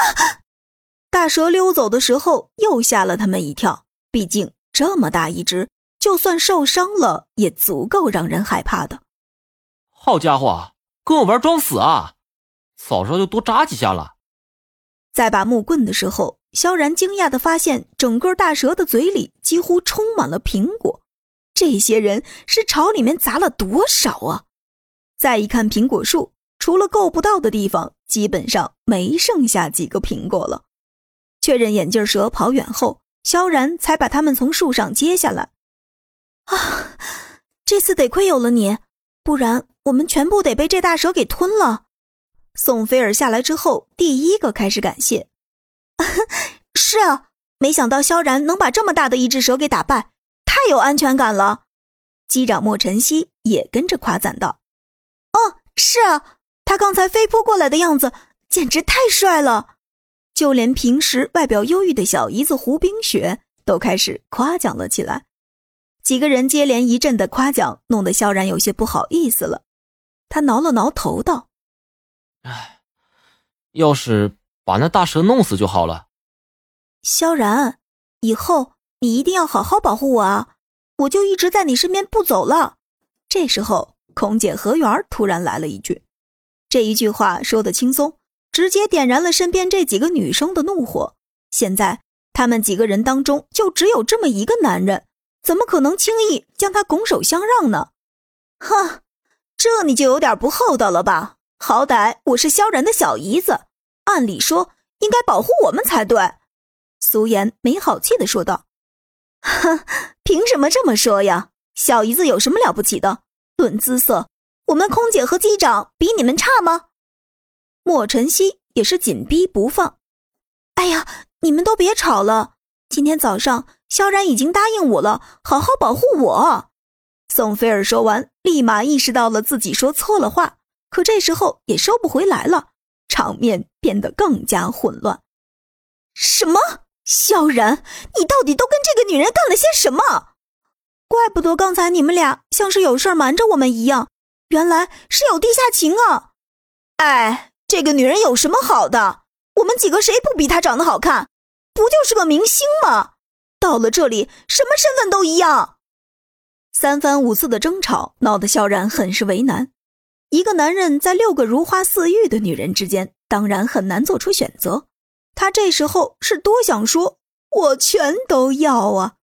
大蛇溜走的时候又吓了他们一跳，毕竟这么大一只，就算受伤了也足够让人害怕的。好家伙，跟我玩装死啊！早知道就多扎几下了。在拔木棍的时候，萧然惊讶的发现，整个大蛇的嘴里几乎充满了苹果。这些人是朝里面砸了多少啊？再一看苹果树，除了够不到的地方，基本上没剩下几个苹果了。确认眼镜蛇跑远后，萧然才把他们从树上接下来。啊，这次得亏有了你，不然我们全部得被这大蛇给吞了。宋菲尔下来之后，第一个开始感谢。是啊，没想到萧然能把这么大的一只蛇给打败，太有安全感了。机长莫晨曦也跟着夸赞道：“哦，是啊，他刚才飞扑过来的样子简直太帅了。”就连平时外表忧郁的小姨子胡冰雪都开始夸奖了起来。几个人接连一阵的夸奖，弄得萧然有些不好意思了。他挠了挠头道。哎，要是把那大蛇弄死就好了。萧然，以后你一定要好好保护我啊！我就一直在你身边不走了。这时候，空姐何媛突然来了一句，这一句话说的轻松，直接点燃了身边这几个女生的怒火。现在他们几个人当中就只有这么一个男人，怎么可能轻易将他拱手相让呢？哼，这你就有点不厚道了吧？好歹我是萧然的小姨子，按理说应该保护我们才对。”苏颜没好气的说道。“哼，凭什么这么说呀？小姨子有什么了不起的？论姿色，我们空姐和机长比你们差吗？”莫晨曦也是紧逼不放。“哎呀，你们都别吵了！今天早上萧然已经答应我了，好好保护我。”宋菲尔说完，立马意识到了自己说错了话。可这时候也收不回来了，场面变得更加混乱。什么？萧然，你到底都跟这个女人干了些什么？怪不得刚才你们俩像是有事瞒着我们一样，原来是有地下情啊！哎，这个女人有什么好的？我们几个谁不比她长得好看？不就是个明星吗？到了这里，什么身份都一样。三番五次的争吵，闹得萧然很是为难。一个男人在六个如花似玉的女人之间，当然很难做出选择。他这时候是多想说“我全都要啊”，